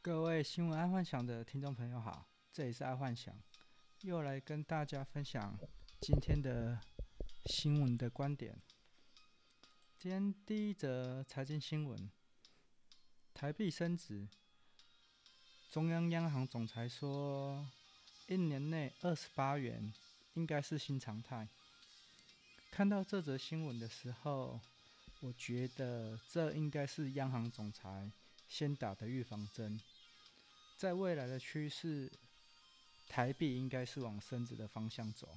各位新闻爱幻想的听众朋友好，这里是爱幻想，又来跟大家分享今天的新闻的观点。今天第一则财经新闻：台币升值，中央央行总裁说，一年内二十八元应该是新常态。看到这则新闻的时候，我觉得这应该是央行总裁先打的预防针。在未来的趋势，台币应该是往升值的方向走，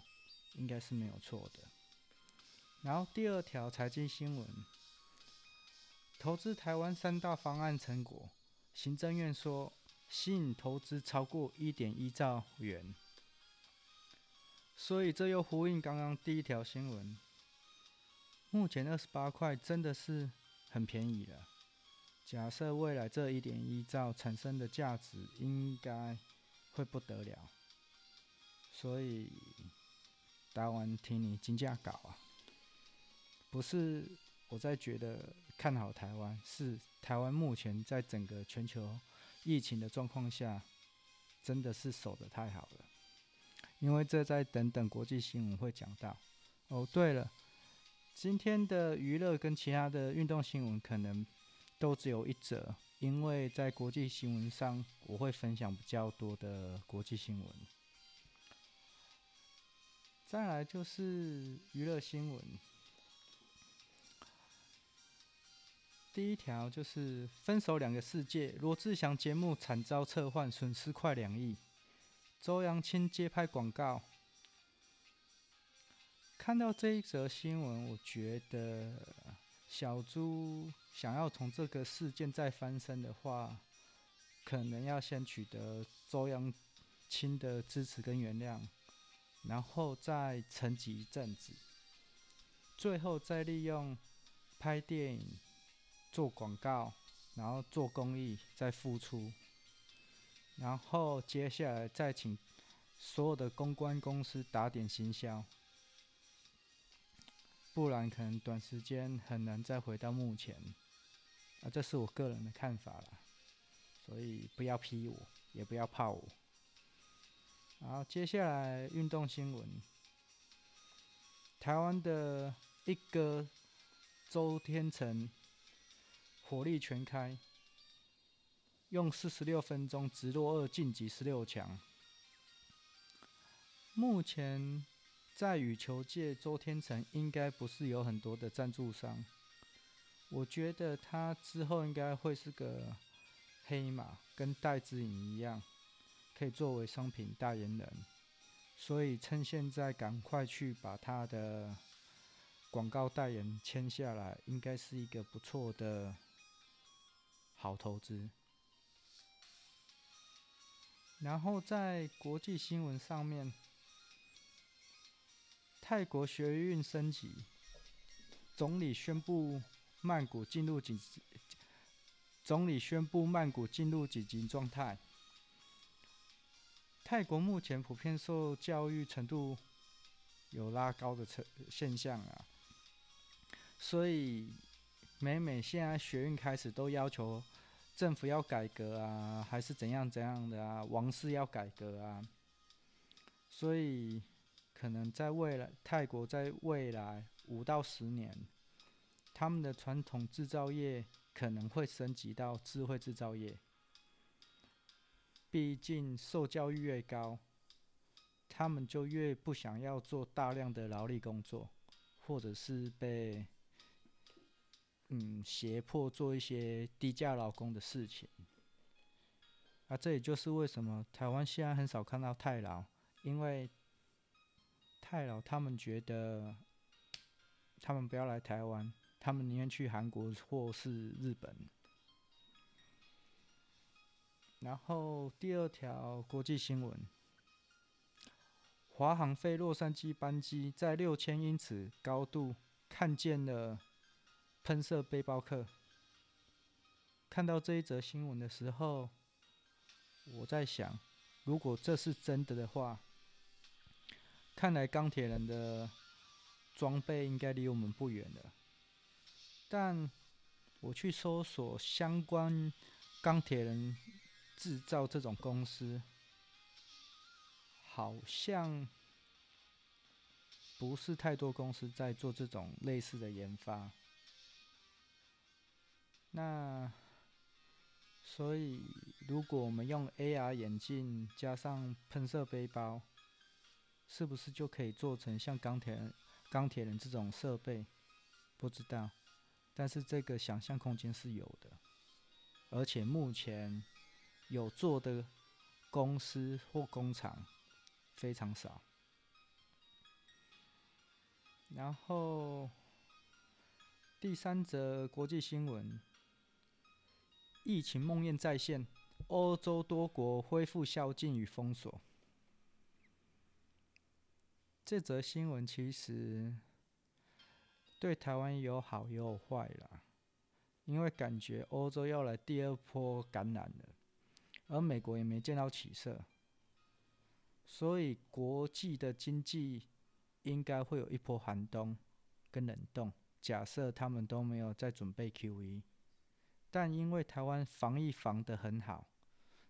应该是没有错的。然后第二条财经新闻，投资台湾三大方案成果，行政院说吸引投资超过一点一兆元，所以这又呼应刚刚第一条新闻。目前二十八块真的是很便宜了。假设未来这一点一兆产生的价值应该会不得了，所以台湾听你金价搞啊，不是我在觉得看好台湾，是台湾目前在整个全球疫情的状况下，真的是守得太好了，因为这在等等国际新闻会讲到。哦，对了，今天的娱乐跟其他的运动新闻可能。都只有一则，因为在国际新闻上，我会分享比较多的国际新闻。再来就是娱乐新闻，第一条就是分手两个世界，罗志祥节目惨遭撤换，损失快两亿，周扬青接拍广告。看到这一则新闻，我觉得。小猪想要从这个事件再翻身的话，可能要先取得周扬青的支持跟原谅，然后再沉寂一阵子，最后再利用拍电影、做广告，然后做公益再复出，然后接下来再请所有的公关公司打点行销。不然可能短时间很难再回到目前，啊，这是我个人的看法啦，所以不要批我，也不要怕我。好，接下来运动新闻，台湾的一哥周天成火力全开，用四十六分钟直落二晋级十六强，目前。在羽球界，周天成应该不是有很多的赞助商。我觉得他之后应该会是个黑马，跟戴资颖一样，可以作为商品代言人。所以趁现在赶快去把他的广告代言签下来，应该是一个不错的好投资。然后在国际新闻上面。泰国学运升级，总理宣布曼谷进入紧急，总理宣布曼谷进入紧急状态。泰国目前普遍受教育程度有拉高的现现象啊，所以每每现在学运开始都要求政府要改革啊，还是怎样怎样的啊，王室要改革啊，所以。可能在未来，泰国在未来五到十年，他们的传统制造业可能会升级到智慧制造业。毕竟受教育越高，他们就越不想要做大量的劳力工作，或者是被嗯胁迫做一些低价劳工的事情。啊，这也就是为什么台湾现在很少看到泰劳，因为。太老他们觉得，他们不要来台湾，他们宁愿去韩国或是日本。然后第二条国际新闻：华航飞洛杉矶班机在六千英尺高度看见了喷射背包客。看到这一则新闻的时候，我在想，如果这是真的的话。看来钢铁人的装备应该离我们不远了，但我去搜索相关钢铁人制造这种公司，好像不是太多公司在做这种类似的研发。那所以，如果我们用 AR 眼镜加上喷射背包，是不是就可以做成像钢铁、钢铁人这种设备？不知道，但是这个想象空间是有的，而且目前有做的公司或工厂非常少。然后第三则国际新闻。疫情梦魇再现，欧洲多国恢复宵禁与封锁。这则新闻其实对台湾有好也有坏啦，因为感觉欧洲要来第二波感染了，而美国也没见到起色，所以国际的经济应该会有一波寒冬跟冷冻。假设他们都没有在准备 QE。但因为台湾防疫防得很好，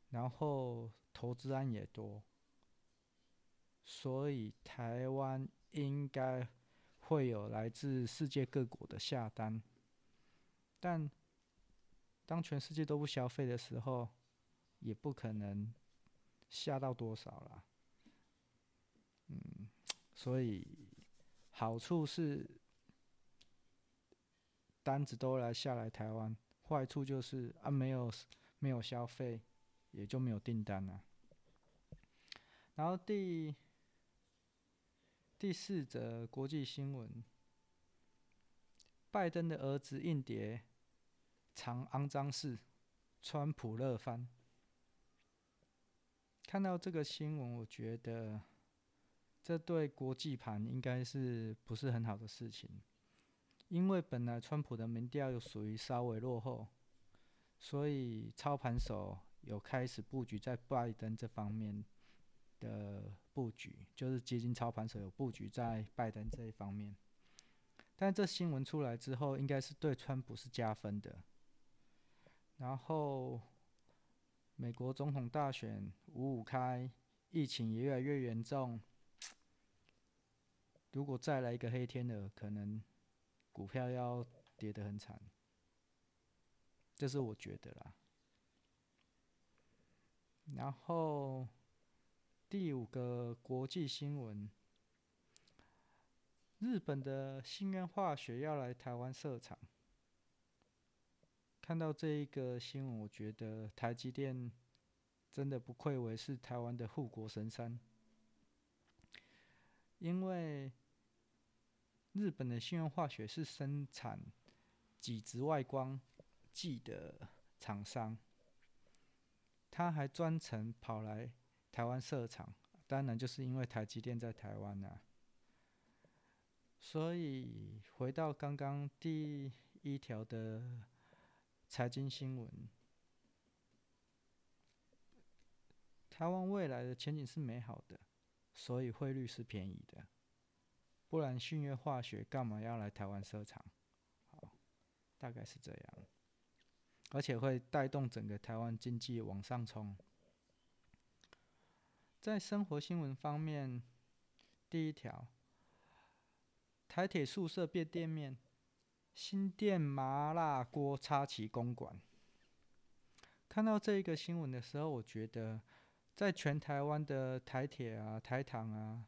然后投资案也多，所以台湾应该会有来自世界各国的下单。但当全世界都不消费的时候，也不可能下到多少啦。嗯，所以好处是单子都来下来台湾。坏处就是啊，没有没有消费，也就没有订单了。然后第第四则国际新闻：拜登的儿子印碟藏肮脏事，川普乐翻。看到这个新闻，我觉得这对国际盘应该是不是很好的事情。因为本来川普的民调又属于稍微落后，所以操盘手有开始布局在拜登这方面的布局，就是基金操盘手有布局在拜登这一方面。但这新闻出来之后，应该是对川普是加分的。然后美国总统大选五五开，疫情也越来越严重，如果再来一个黑天鹅，可能。股票要跌得很惨，这是我觉得啦。然后第五个国际新闻，日本的信源化学要来台湾设厂。看到这一个新闻，我觉得台积电真的不愧为是台湾的护国神山，因为。日本的信源化学是生产极紫外光剂的厂商，他还专程跑来台湾设厂，当然就是因为台积电在台湾啊。所以回到刚刚第一条的财经新闻，台湾未来的前景是美好的，所以汇率是便宜的。不然，信越化学干嘛要来台湾设厂？好，大概是这样，而且会带动整个台湾经济往上冲。在生活新闻方面，第一条，台铁宿舍变店面，新店麻辣锅插旗公馆。看到这一个新闻的时候，我觉得，在全台湾的台铁啊、台糖啊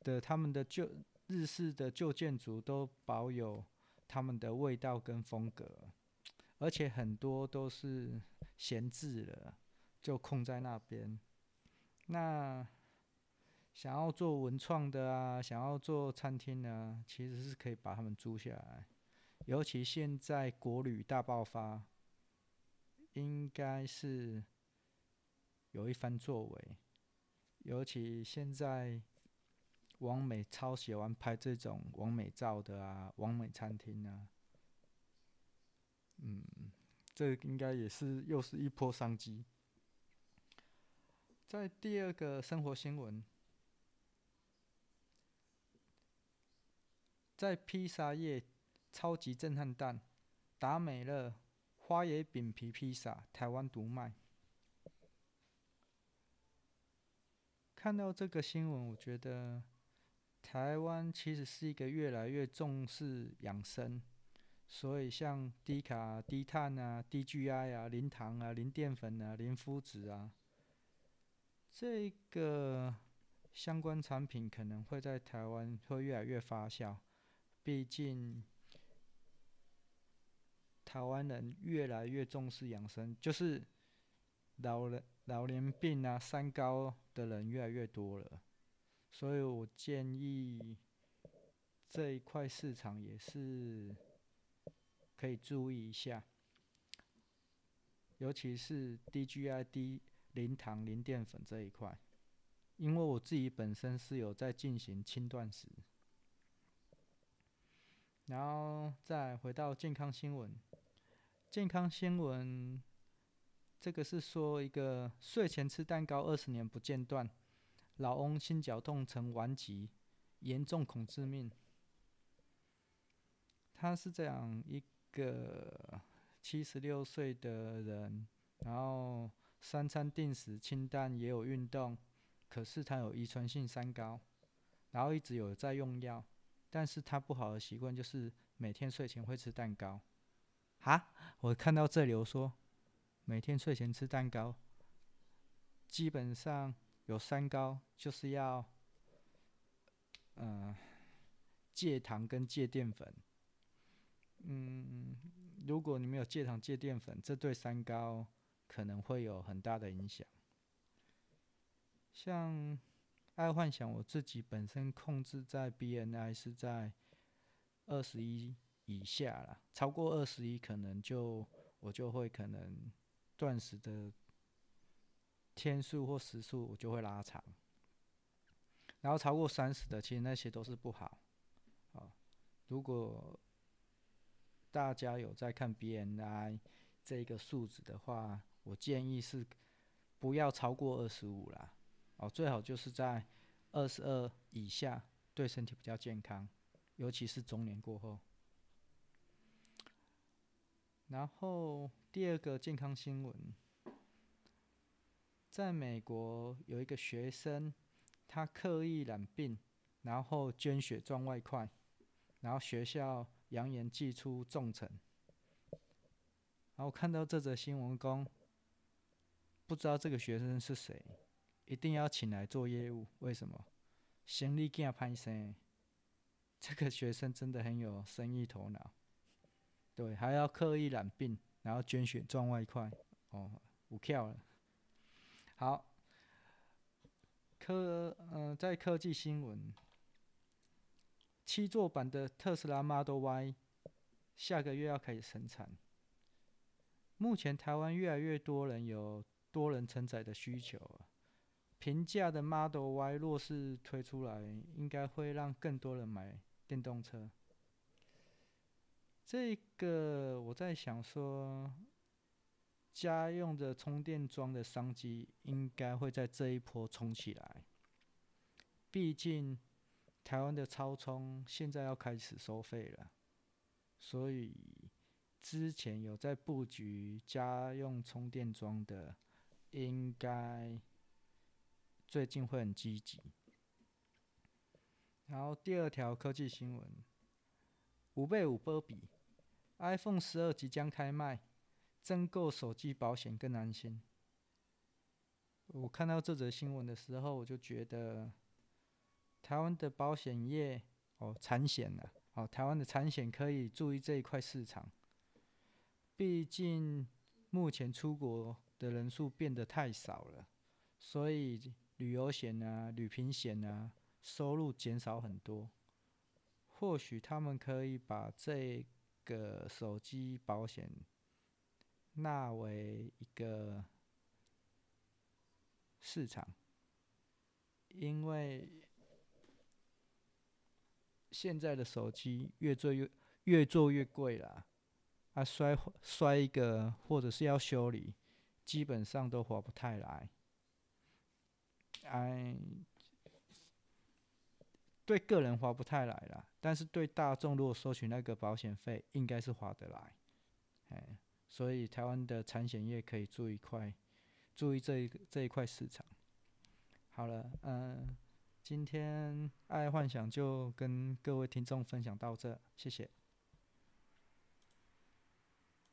的他们的旧。日式的旧建筑都保有他们的味道跟风格，而且很多都是闲置了，就空在那边。那想要做文创的啊，想要做餐厅的啊，其实是可以把他们租下来。尤其现在国旅大爆发，应该是有一番作为。尤其现在。王美超喜欢拍这种王美照的啊，王美餐厅啊，嗯，这应该也是又是一波商机。在第二个生活新闻，在披萨业超级震撼弹，达美乐花椰饼皮披萨台湾独卖。看到这个新闻，我觉得台湾其实是一个越来越重视养生，所以像低卡、低碳啊、低 GI 啊、零糖啊、零淀粉啊、零麸质啊，这个相关产品可能会在台湾会越来越发酵，毕竟。台湾人越来越重视养生，就是老人老年病啊、三高的人越来越多了，所以我建议这一块市场也是可以注意一下，尤其是低 GI、低零糖、零淀粉这一块，因为我自己本身是有在进行轻断食，然后再回到健康新闻。健康新闻，这个是说一个睡前吃蛋糕二十年不间断，老翁心绞痛成顽疾，严重恐致命。他是这样一个七十六岁的人，然后三餐定时清淡，也有运动，可是他有遗传性三高，然后一直有在用药，但是他不好的习惯就是每天睡前会吃蛋糕。啊！我看到这里，我说每天睡前吃蛋糕，基本上有三高，就是要嗯戒糖跟戒淀粉。嗯，如果你没有戒糖戒淀粉，这对三高可能会有很大的影响。像爱幻想，我自己本身控制在 BNI 是在二十一。以下了，超过二十一可能就我就会可能断食的天数或时数我就会拉长，然后超过三十的，其实那些都是不好。啊，如果大家有在看 BNI 这个数值的话，我建议是不要超过二十五啦。哦，最好就是在二十二以下，对身体比较健康，尤其是中年过后。然后第二个健康新闻，在美国有一个学生，他刻意染病，然后捐血赚外快，然后学校扬言寄出重惩。然后看到这则新闻，公不知道这个学生是谁，一定要请来做业务。为什么？行李件拍生，这个学生真的很有生意头脑。对，还要刻意染病，然后捐血赚外快，哦，不跳了。好，科嗯、呃，在科技新闻，七座版的特斯拉 Model Y 下个月要开始生产。目前台湾越来越多人有多人承载的需求，平价的 Model Y 若是推出来，应该会让更多人买电动车。这个我在想说，家用的充电桩的商机应该会在这一波冲起来。毕竟台湾的超充现在要开始收费了，所以之前有在布局家用充电桩的，应该最近会很积极。然后第二条科技新闻，五倍五波比。iPhone 十二即将开卖，增购手机保险更安心。我看到这则新闻的时候，我就觉得台湾的保险业哦，产险了哦，台湾的产险可以注意这一块市场。毕竟目前出国的人数变得太少了，所以旅游险啊、旅平险啊，收入减少很多。或许他们可以把这个手机保险纳为一个市场，因为现在的手机越做越越做越贵了，啊摔摔一个或者是要修理，基本上都划不太来，哎。对个人划不太来了，但是对大众如果收取那个保险费，应该是划得来，哎，所以台湾的产险业可以注意一块，注意这一这一块市场。好了，嗯，今天爱幻想就跟各位听众分享到这，谢谢。